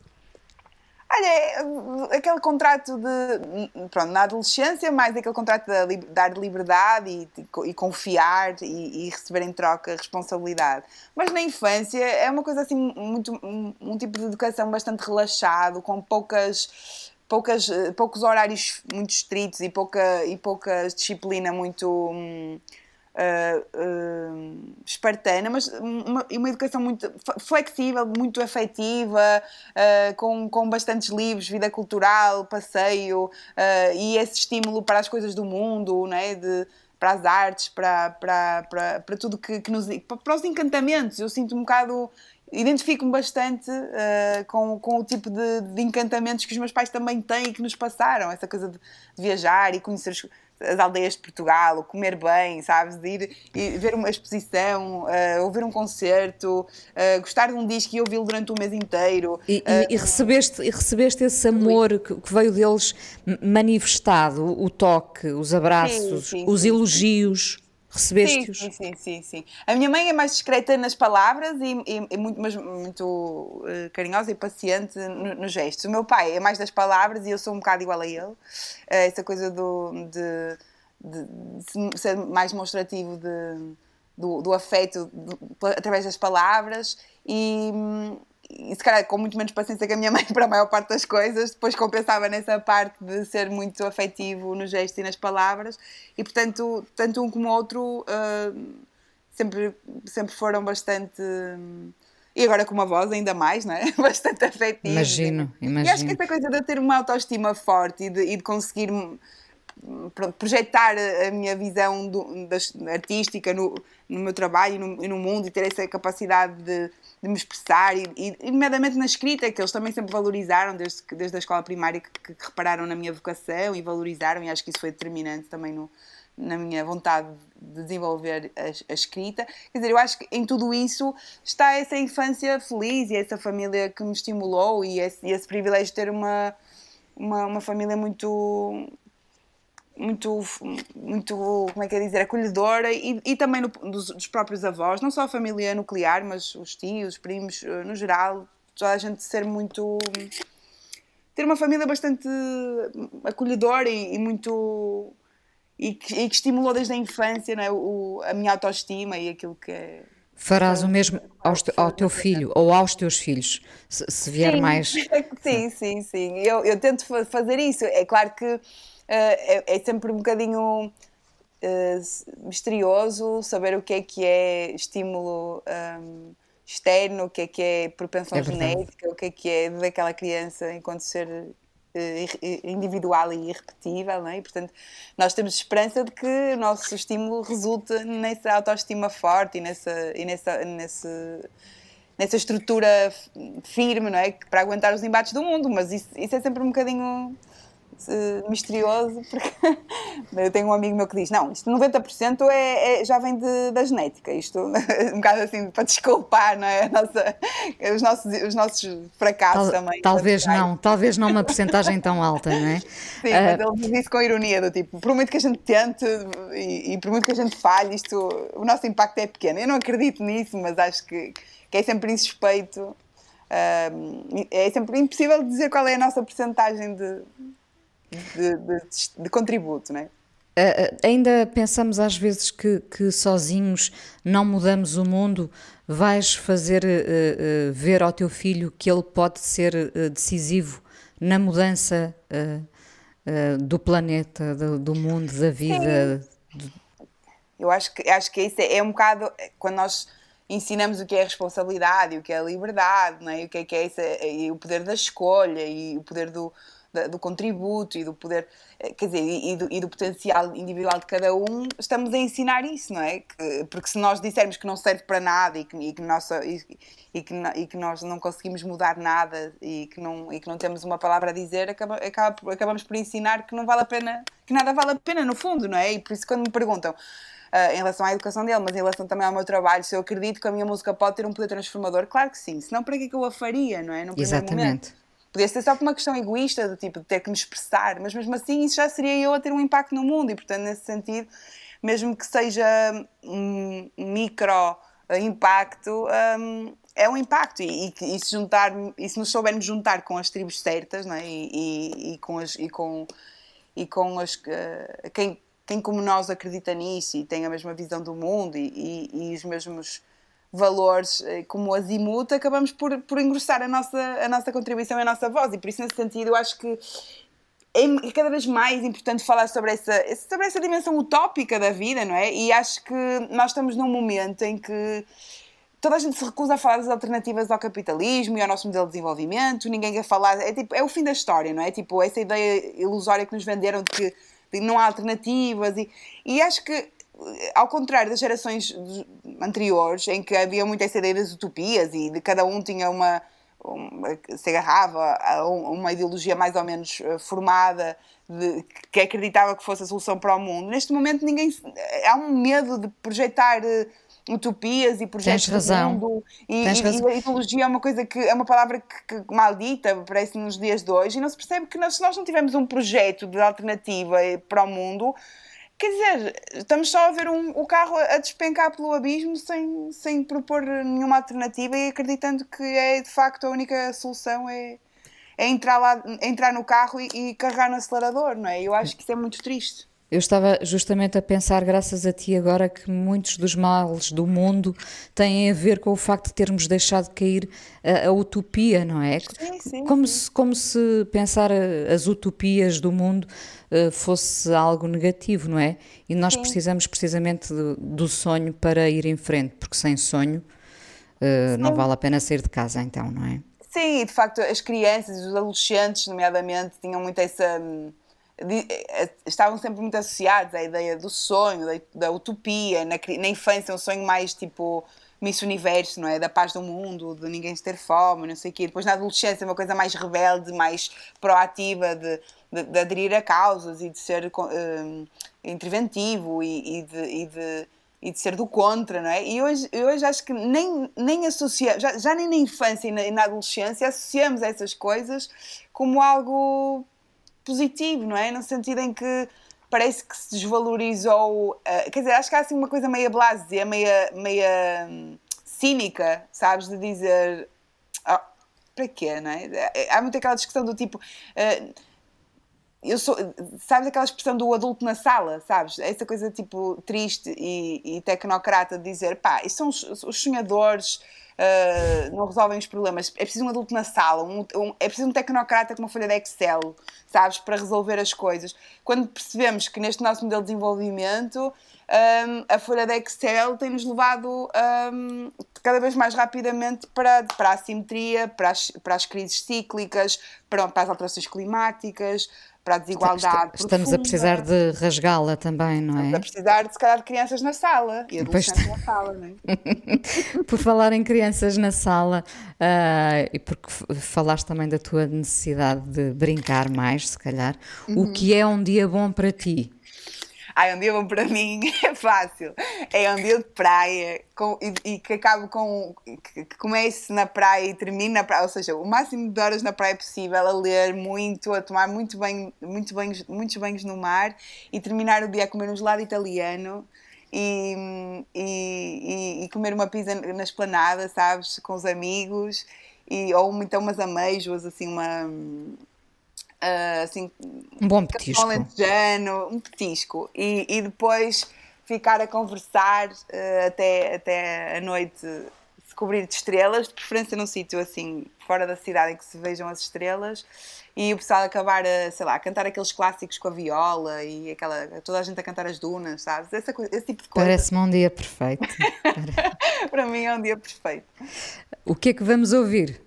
Olha, aquele contrato de. Pronto, na adolescência, mais aquele contrato de dar liberdade e, e confiar e, e, receber em troca responsabilidade. Mas na infância é uma coisa assim, muito, um, um tipo de educação bastante relaxado, com poucas. Poucas, poucos horários muito estritos e pouca, e pouca disciplina muito. Hum, uh, espartana, mas uma, uma educação muito flexível, muito afetiva, uh, com, com bastantes livros, vida cultural, passeio e esse estímulo para as coisas do mundo, né? de, para as artes, para, para, para, para tudo que, que nos. para os encantamentos. Eu sinto um bocado identifico-me bastante uh, com, com o tipo de, de, encantamentos que os meus pais também têm e que nos passaram, essa coisa de, de viajar e conhecer as aldeias de Portugal, comer bem, sabes? De ir e ver uma exposição, uh, ouvir um concerto, uh, gostar de um disco e ouvi-lo durante o mês inteiro. E, uh, e, recebeste, e recebeste esse amor que, que, veio deles manifestado, o toque, os abraços, sim, sim, os sim, elogios. Recebeste-os? Sim, sim, sim, sim, A minha mãe é mais discreta nas palavras e, e, e muito, mas muito uh, carinhosa e paciente nos no gestos. O meu pai é mais das palavras e eu sou um bocado igual a ele. Uh, essa coisa do, de, de, de ser mais demonstrativo de, do, do afeto através das palavras e, e se calhar com muito menos paciência que a minha mãe para a maior parte das coisas, depois compensava nessa parte de ser muito afetivo no gesto e nas palavras, e portanto, tanto um como o outro uh, sempre, sempre foram bastante. e agora com uma voz ainda mais, não é? Bastante afetiva. Imagino, imagino. E acho que essa coisa de ter uma autoestima forte e de, e de conseguir projetar a minha visão do, da, artística no, no meu trabalho e no, e no, mundo e ter essa capacidade de, de me expressar e, e, nomeadamente na escrita, que eles também sempre valorizaram desde, desde a escola primária que, que, repararam na minha vocação e valorizaram e acho que isso foi determinante também no, na minha vontade de desenvolver a, a, escrita. Quer dizer, eu acho que em tudo isso está essa infância feliz e essa família que me estimulou e esse, esse privilégio de ter uma, uma, uma família muito muito, muito, como é que é dizer, acolhedora e, e também no, dos, dos, próprios avós, não só a família nuclear, mas os tios, os primos, eh, no geral, toda a gente ser muito. ter uma família bastante acolhedora e, e muito. E que, e que, estimulou desde a infância né, o, a minha autoestima e aquilo que é. Farás o mesmo ao, ao teu filho ou aos teus filhos, se, se vier sim. mais. Sim, sim, sim. Eu, eu tento fazer isso. É claro que é, é, sempre um bocadinho uh, misterioso saber o que é que é estímulo um, externo, o que é que é propensão é genética, o que é que é daquela criança enquanto ser individual e irrepetível, não é? E, portanto, nós temos esperança de que o nosso estímulo resulte nessa autoestima forte e nessa, e nessa, nessa, nessa estrutura firme, não é? Para aguentar os embates do mundo, mas isso, isso é sempre um bocadinho uh, misterioso, porque eu tenho um amigo meu que diz: não, isto 90% é, é, já vem de, da genética, isto um bocado assim para desculpar não é? Nossa, os, nossos, os nossos fracassos Tal, também. Talvez não, talvez não uma porcentagem tão alta, não é? Sim, uh, mas ele diz isso com ironia, do tipo, por muito que a gente tente e, e por muito que a gente falhe, isto, o nosso impacto é pequeno. Eu não acredito nisso, mas acho que, que é sempre insuspeito. Uh, é sempre impossível dizer qual é a nossa porcentagem de, de, de, de contributo, não é? Uh, ainda pensamos às vezes que, que, sozinhos não mudamos o mundo. Vais fazer uh, uh, ver ao teu filho que ele pode ser decisivo na mudança do planeta, do, do, mundo, da vida. Eu acho que, acho que isso é, é um bocado quando nós ensinamos o que é responsabilidade e o que é liberdade, não é? o que é, que é esse, e o poder da escolha e o poder do, do contributo e do poder, eh, quer dizer, e do, e do, potencial individual de cada um, estamos a ensinar isso, não é? Que, porque se nós dissermos que não serve para nada e que, e que, nossa, e, e, que, e que nós não conseguimos mudar nada e que não, e que não temos uma palavra a dizer, acaba, acaba, acabamos por ensinar que não vale a pena, que nada vale a pena no fundo, não é? E por isso quando me perguntam Uh, em relação à educação dele, mas em relação também ao meu trabalho, se eu acredito que a minha música pode ter um poder transformador, claro que sim, senão para que é que eu a faria, não é? No Exatamente. Momento. Podia ser só por uma questão egoísta, do tipo de ter que me expressar, mas mesmo assim isso já seria eu a ter um impacto no mundo e, portanto, nesse sentido, mesmo que seja um micro impacto, um, é um impacto e, e, e, se juntar, e se nos soubermos juntar com as tribos certas não é? e, e, e com as e com e com as uh, quem quem como nós acredita nisso e tem a mesma visão do mundo e, e os mesmos valores eh, como o azimuth, acabamos por, por engrossar a nossa, a nossa contribuição e a nossa voz. E por isso, nesse sentido, eu acho que é cada vez mais importante falar sobre essa, sobre essa dimensão utópica da vida, não é? E acho que nós estamos num momento em que toda a gente se recusa a falar das alternativas ao capitalismo e ao nosso modelo de desenvolvimento, ninguém quer falar, é, tipo, é o fim da história, não é? Tipo, essa ideia ilusória que nos venderam de que não há alternativas e, e acho que ao contrário das gerações anteriores, em que havia muito essa ideia das utopias e de cada um tinha uma, uma se agarrava a uma ideologia mais ou menos eh, formada de, que acreditava que fosse a solução para o mundo. Neste momento ninguém há um medo de projetar eh, utopias e projetos Tens razão. mundo e, e, e, a ideologia é uma coisa que é uma palavra que, que maldita parece nos dias de hoje e não se percebe que nós, se nós não tivermos um projeto de alternativa para o mundo Quer dizer, estamos só a ver um, o carro a despencar pelo abismo sem, sem propor nenhuma alternativa e acreditando que é de facto a única solução é, é entrar, lá, entrar no carro e, e carregar no acelerador, não é? Eu acho que isso é muito triste. Eu estava justamente a pensar, graças a ti agora, que muitos dos males do mundo têm a ver com o facto de termos deixado cair a, a utopia, não é? Sim, sim, como, sim. Se, como se pensar as utopias do mundo uh, fosse algo negativo, não é? E nós sim. precisamos precisamente do, do, sonho para ir em frente, porque sem sonho uh, não vale a pena sair de casa, então, não é? Sim, de facto, as crianças, os adolescentes, nomeadamente, tinham muito essa. Hum, eh, estavam sempre muito associados à ideia do sonho, da, utopia, na, na, infância um sonho mais tipo Miss Universo, não é? Da paz do mundo, de ninguém ter fome, não sei o quê. Depois na adolescência uma coisa mais rebelde, mais proativa, de, de, de aderir a causas e de ser um, interventivo e, e, de, e, de, e de ser do contra, não é? E hoje, hoje acho que nem, nem associamos, já, já nem na infância e na, e na adolescência associamos essas coisas como algo positivo, não é? No sentido em que parece que se desvalorizou. Uh, quer dizer, acho que há assim uma coisa meia blasé, meia, meia um, cínica, sabes? De dizer. Oh, para quê, não é? Há muito aquela discussão do tipo. Uh, eu sou, sabes aquela expressão do adulto na sala, sabes? Essa coisa tipo triste e, e tecnocrata de dizer, pá, isso são os, os sonhadores, uh, não resolvem os problemas. É preciso um adulto na sala, um, um, é preciso um tecnocrata com uma folha de Excel, sabes, para resolver as coisas. Quando percebemos que neste nosso modelo de desenvolvimento um, a folha de Excel tem-nos levado um, cada vez mais rapidamente para, para a assimetria, para as, para as crises cíclicas, para, para as alterações climáticas, para a desigualdade. Estamos a precisar de rasgá-la também, não é? Estamos a precisar, de, se calhar, de crianças na sala e adolescentes na sala, não é? Por falar em crianças na sala, ah, e porque falaste também da tua necessidade de brincar mais, se calhar, Uhum. o que é um dia bom para ti? Ai, um dia para mim é fácil. É um dia de praia com- e, e que acabe com. que, que comece na praia e termine na praia, ou seja, o máximo de horas na praia possível, a ler muito, a tomar muito banho, muito banhos, muitos banhos no mar e terminar o dia a comer um gelado italiano. E, e, e- comer uma pizza na esplanada, sabes, com os amigos, e, ou então umas ameijoas, assim, uma. Ah, assim, Um bom petisco. alentejano, um petisco. E, e depois ficar a conversar eh, até, até a noite se cobrir de estrelas, de preferência num sítio assim, fora da cidade em que se vejam as estrelas. E o pessoal acabar a, sei lá, a cantar aqueles clássicos com a viola e aquela, toda a gente a cantar as dunas, sabes? Essa, esse tipo de coisa. Parece-me um dia perfeito. Para mim é um dia perfeito. o que é que vamos ouvir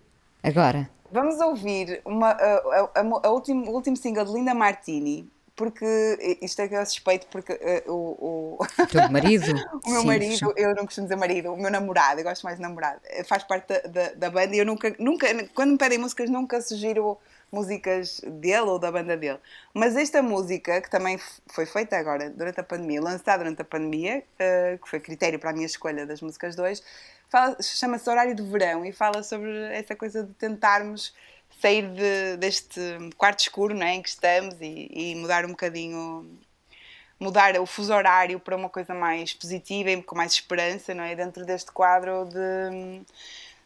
agora? Vamos ouvir uma, a, a- a- último, o último single de Linda Martini, porque isto é que eu suspeito, porque eh, o, o, teu marido? o meu Sim, marido, eu não costumo dizer marido, o meu namorado, eu gosto mais de namorado, eh, faz parte da, da, da banda e eu nunca, nunca, quando me pedem músicas, nunca sugiro músicas dele ou da banda dele. Mas esta música, que também foi feita agora, durante a pandemia, lançada durante a pandemia, eh, que foi critério para a minha escolha das músicas dois, fala- chama-se Horário de Verão e fala sobre essa coisa de tentarmos sair de- deste quarto escuro não é, em que estamos e, e mudar um bocadinho mudar o fuso horário para uma coisa mais positiva e com mais esperança, não é? Dentro deste quadro de hum,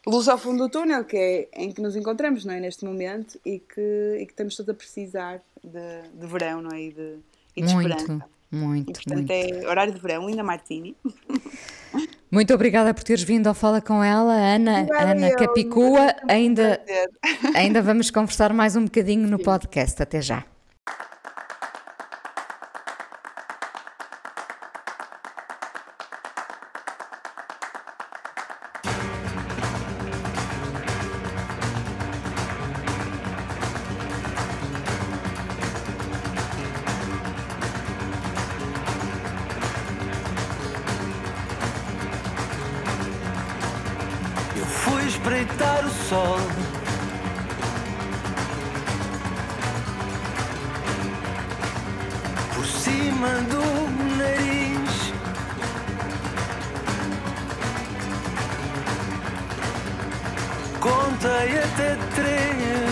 luz ao fundo do túnel, que é em que nos encontramos, não é? Neste momento e que, e que estamos todos a precisar de, de verão, não é? E de, e de Muito, esperança. Muito, E, portanto, muito. é horário de verão, Linda Martini. Muito obrigada por teres vindo ao Fala com ela, Ana, Obrigada Ana eu, Capicua. Ainda, ainda vamos conversar mais um bocadinho no podcast. Até já. Sol. Por cima do nariz. Contei até três.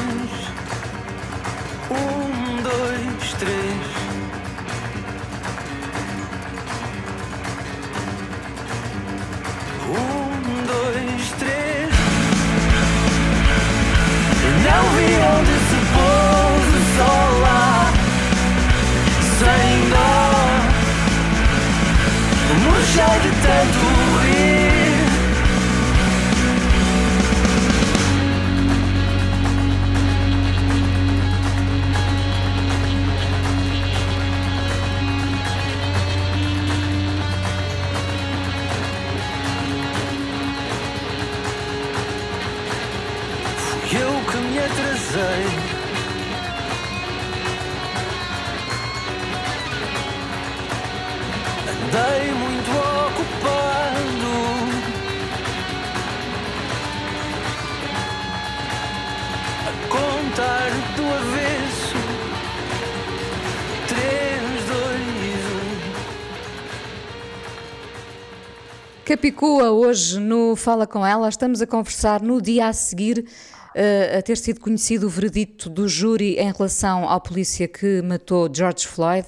Capicua, hoje no Fala Com Ela, estamos a conversar no dia a seguir eh, a ter sido conhecido o veredito do júri em relação ao polícia que matou George Floyd.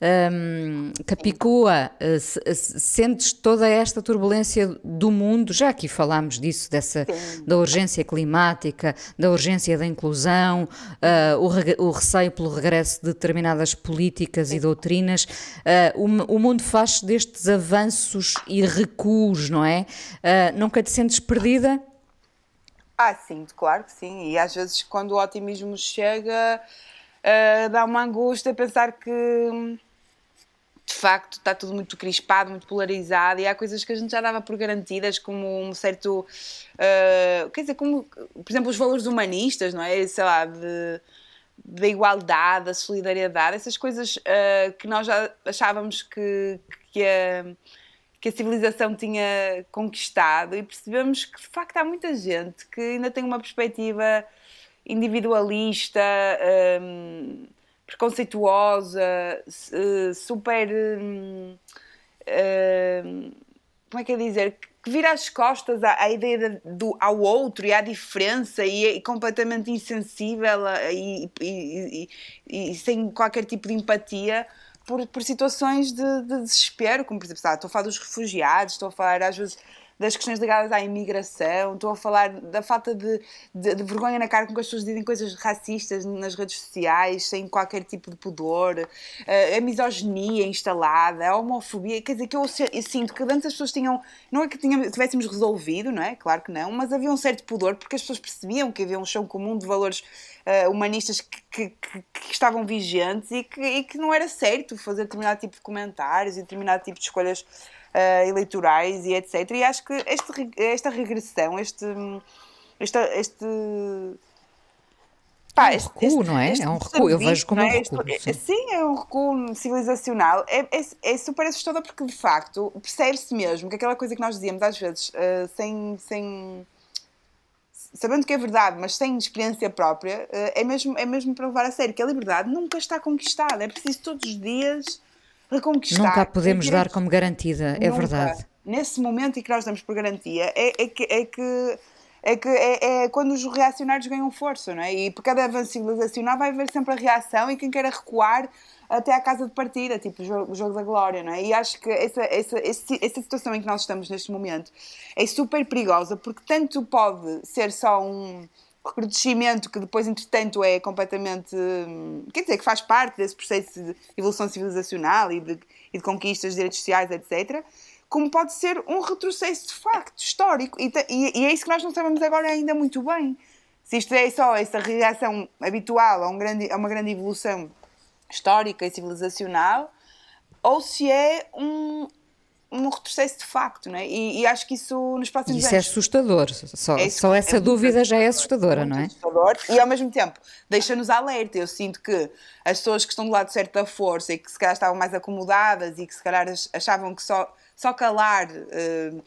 Ahm, Capicua, eh, se- sentes toda esta turbulência do mundo? Já aqui falámos disso, dessa, da urgência climática, da urgência da inclusão, ah, o, o receio pelo regresso de determinadas políticas e doutrinas. Ah, o, o mundo faz destes avanços e recuos, não é? Nunca te sentes perdida? Ah, sim, claro que sim. E às vezes, quando o otimismo chega, ah, dá uma angústia pensar que de facto está tudo muito crispado, muito polarizado, e há coisas que a gente já dava por garantidas, como um certo. ah, quer dizer, como, por exemplo, os valores humanistas, não é? Sei lá, de. da igualdade, da solidariedade, essas coisas uh, que nós já achávamos que, que, a, que a civilização tinha conquistado e percebemos que de facto há muita gente que ainda tem uma perspectiva individualista, um, preconceituosa, super. Um, um, como é que é dizer? Que vira as costas à, ideia do, ao outro e à diferença e é completamente insensível e, e, e, e, sem qualquer tipo de empatia por, por situações de, de desespero, como por exemplo, estou a falar dos refugiados, estou a falar às vezes das questões ligadas à imigração, estou a falar da falta de, de, de, vergonha na cara com que as pessoas dizem coisas racistas nas redes sociais, sem qualquer tipo de pudor, eh, a misoginia instalada, a homofobia, quer dizer, que eu, eu sinto que antes as pessoas tinham, não é que tínhamos, tivéssemos resolvido, não é? Claro que não, mas havia um certo pudor porque as pessoas percebiam que havia um chão comum de valores uh, humanistas que, que, que, que, estavam vigentes e que, e que não era certo fazer determinado tipo de comentários e determinado tipo de escolhas uh, eleitorais e etc. E acho que este, esta regressão, este. este, este Pá, é um recuo, este, não é? É um recuo, eu vejo como é? um recuo. Sim. sim. é um recuo civilizacional. É, é, é super assustador porque, de facto, percebe-se mesmo que aquela coisa que nós dizíamos às vezes, uh, sem, sem. sabendo que é verdade, mas sem experiência própria, uh, é, mesmo, é mesmo para levar a sério que a liberdade nunca está conquistada. É preciso todos os dias reconquistar. Nunca a podemos dar como garantida, é Nunca. verdade. Nesse momento em que nós damos por garantia, é, é que. É que é que é, é, quando os reacionários ganham força, não é? E por cada avanço civilizacional vai haver sempre a reação e quem queira recuar até à casa de partida, tipo o jogo, jogo da glória, não é? E acho que essa, essa, essa situação em que nós estamos neste momento é super perigosa porque tanto pode ser só um recrudescimento que depois, entretanto, é completamente. Hum, quer dizer, que faz parte desse processo de evolução civilizacional e de, e de conquistas de direitos sociais, etc. Como pode ser um retrocesso de facto histórico. E, e, e, é isso que nós não sabemos agora ainda muito bem. Se isto é só essa reação habitual a, um grande, a uma grande evolução histórica e civilizacional, ou se é um, retrocesso de facto, não é? E, e, acho que isso nos próximos isso anos... Isso é assustador, só, é só essa é dúvida já é assustadora, não é? Assustador e ao mesmo tempo deixa-nos alerta. Eu sinto que as pessoas que estão do lado certo da força e que se calhar estavam mais acomodadas e que se calhar achavam que só, só calar uh,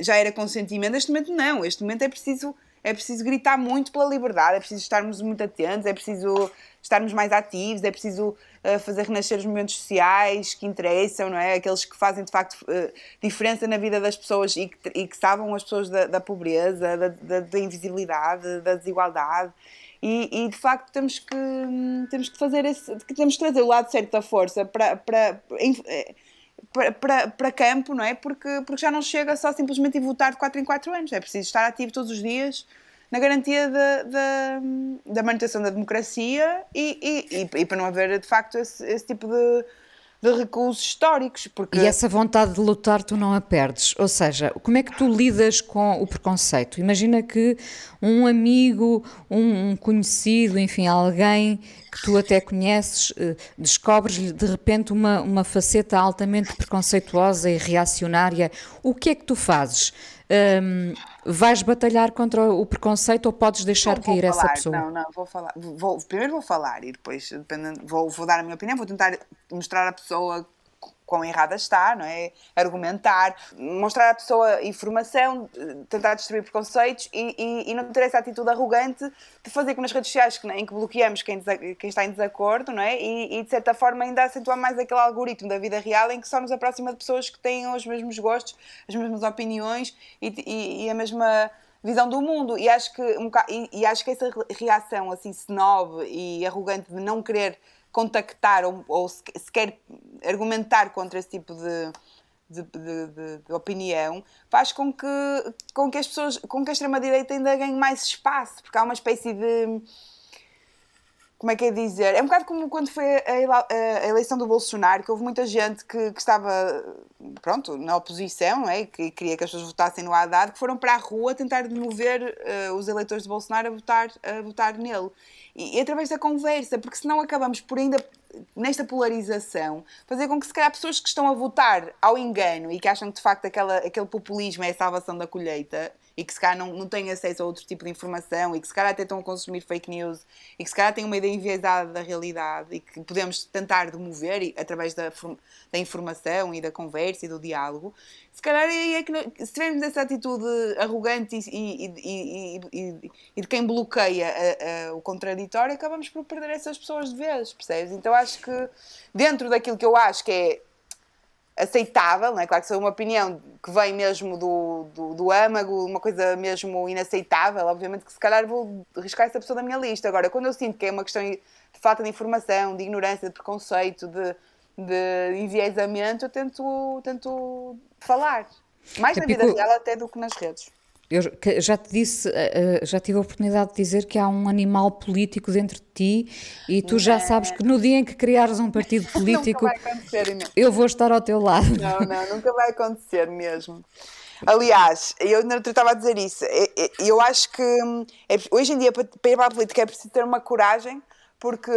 já era consentimento, neste momento não, este momento é preciso é preciso gritar muito pela liberdade, é preciso estarmos muito atentos, é preciso estarmos mais ativos, é preciso uh, fazer renascer os movimentos sociais que interessam, não é? Aqueles que fazem de facto uh, diferença na vida das pessoas e que, e que salvam as pessoas da, da pobreza, da, da, da, invisibilidade, da desigualdade. E, e, de facto temos que, temos que fazer esse, temos que trazer o lado certo da força para, para, eh, para, para, para campo, não é? Porque, porque já não chega só simplesmente a votar de 4 em 4 anos, é preciso estar ativo todos os dias na garantia da, da, da manutenção da democracia e, e, e, e, para não haver de facto esse, esse tipo de, de recursos históricos. Porque... E essa vontade de lutar tu não a perdes. Ou seja, como é que tu lidas com o preconceito? Imagina que um amigo, um, conhecido, enfim, alguém que tu até conheces, eh, descobres-lhe de repente uma, uma faceta altamente preconceituosa e reacionária. O que é que tu fazes? Um, vais batalhar contra o preconceito ou podes deixar não, cair falar, essa pessoa? Não, não, vou falar. Vou, primeiro vou falar e depois vou, vou dar a minha opinião, vou tentar mostrar a pessoa quão errada está, não é? Argumentar, mostrar à pessoa informação, tentar destruir preconceitos e, e, e, não ter essa atitude arrogante de fazer como nas redes sociais, em que bloqueamos quem, quem está em desacordo, não é? E, e, de certa forma ainda acentuar mais aquele algoritmo da vida real em que só nos aproxima de pessoas que têm os mesmos gostos, as mesmas opiniões e, e a mesma visão do mundo e acho que um, e, acho que essa reação assim snob e arrogante de não querer contactar ou, ou sequer argumentar contra esse tipo de, de, de, de, opinião faz com que, com que as pessoas, com que a extrema-direita ainda ganhe mais espaço, porque há uma espécie de. Como é que é dizer? É um bocado como quando foi a, eleição do Bolsonaro, que houve muita gente que, que, estava, pronto, na oposição, é? que queria que as pessoas votassem no Haddad, que foram para a rua tentar demover uh, os eleitores de Bolsonaro a votar, a votar nele e, e através da conversa, porque senão acabamos por ainda nesta polarização, fazer com que se calhar pessoas que estão a votar ao engano e que acham que de facto aquela, aquele populismo é a salvação da colheita e que se calhar não, não têm acesso a outro tipo de informação e que se calhar até estão a consumir fake news e que se calhar têm uma ideia enviesada da realidade e que podemos tentar demover através da, da informação e da conversa e do diálogo, se calhar é, é que não- se tivermos essa atitude arrogante e- e- e- e de quem bloqueia a- a- o contraditório, acabamos por perder essas pessoas de vez, percebes? Então acho que dentro daquilo que eu acho que é aceitável, não é? Claro que se é uma opinião que vem mesmo do, do, do âmago, uma coisa mesmo inaceitável, obviamente que se calhar vou riscar essa pessoa da minha lista. Agora, quando eu sinto que é uma questão de falta de informação, de ignorância, de preconceito, de, de enviesamento, eu tento, tento falar. Mais na vida real até do que nas redes. Eu já te disse, eh, eh, já tive a oportunidade de dizer que há um animal político dentro de ti e tu já sabes que no dia em que criares um partido político, eu vou estar ao teu lado. Não, não, nunca vai acontecer mesmo. Aliás, eu dia estava a dizer isso. É- é- Eu acho que hum, é- hoje em dia, para ir para a política, é preciso ter uma coragem, porque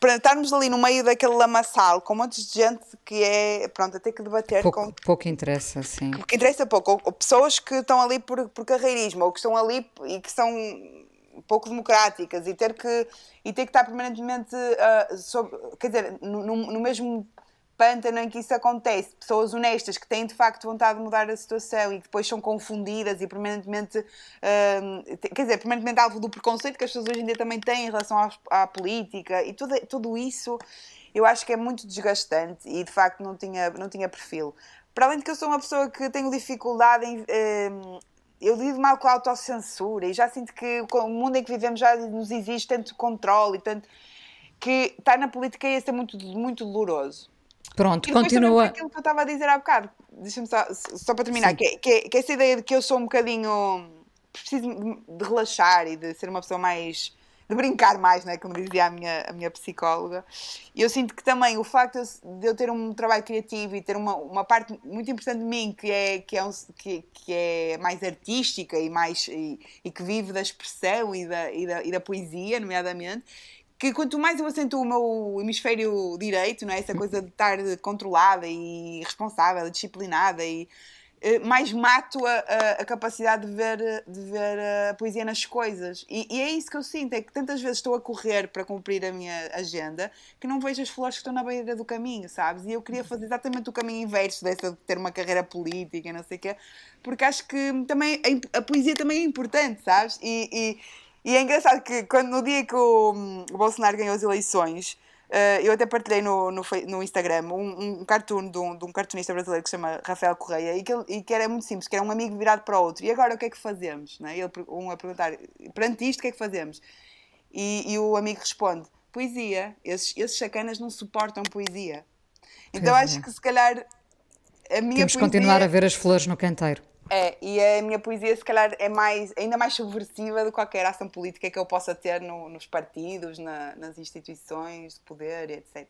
para estarmos ali no meio daquele lamaçal com montes de gente que é, pronto, a ter que debater com Pouco, pouco interessa, sim. que interessa pouco, ou, ou pessoas que estão ali por, por carreirismo, ou que estão ali e que são pouco democráticas e ter que, e ter que estar permanentemente ah, sob, quer dizer, no, no- no mesmo pântano em que isso acontece, pessoas honestas que têm de facto vontade de mudar a situação e que depois são confundidas e permanentemente, te- quer dizer, permanentemente alvo do preconceito que as pessoas hoje em dia também têm em relação à, à política e tudo, tudo isso eu acho que é muito desgastante e de facto não tinha, não tinha perfil. Para além de que eu sou uma pessoa que tenho dificuldade em. eh, eu lido mal com a autocensura e já sinto que o mundo em que vivemos já nos exige tanto controle e tanto. que estar na política ia ser muito, muito doloroso. Pronto, E continua. aquilo que eu estava a dizer há bocado, deixa-me só, só para terminar, que, é- que, é- que essa ideia de que eu sou um bocadinho. preciso de, relaxar e de ser uma pessoa mais. de brincar mais, não é? Como dizia a minha, a minha psicóloga. E eu sinto que também o facto de eu- de eu ter um trabalho criativo e ter uma, uma parte muito importante de mim que é, que é, um- que, que é mais artística e, mais, e, e que vive da expressão e da, e da, e da poesia, nomeadamente que quanto mais eu assento o meu hemisfério direito, não é? essa coisa de estar controlada e responsável, disciplinada, e eh, mais mato a, a- a capacidade de ver, de ver a poesia nas coisas. E, e é isso que eu sinto, é que tantas vezes estou a correr para cumprir a minha agenda que não vejo as flores que estão na beira do caminho, sabes? E eu queria fazer exatamente o caminho inverso dessa de ter uma carreira política não sei o quê, porque acho que também a, a poesia também é importante, sabes? E, e- e é engraçado que quando, no dia que o, o Bolsonaro ganhou as eleições, eh, eu até partilhei no, no, no Instagram um, um cartoon de um, de um cartunista brasileiro que se chama Rafael Correia e que, ele- e que era muito simples, que era um amigo virado para o outro. E agora o que é que fazemos? Não é? Ele, um a perguntar, perante isto, o que é que fazemos? E, e o amigo responde, poesia. Esses, esses sacanas não suportam poesia. Então Pois acho é. que se calhar a minha Temos poesia... continuar a ver as flores no canteiro. É, e a minha poesia se calhar é mais, ainda mais subversiva do que qualquer ação política que eu possa ter no- nos partidos, na- nas instituições de poder, etc.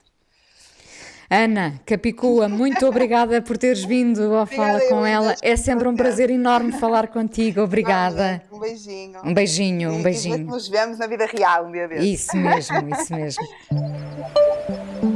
Ana Capicua, muito obrigada por teres vindo ao Obrigada, Fala com ela. É sempre um prazer enorme falar contigo. Obrigada. Um beijinho. Um beijinho, E- um E ver se beijinho. nos vemos na vida real um dia desses. Isso mesmo, isso mesmo.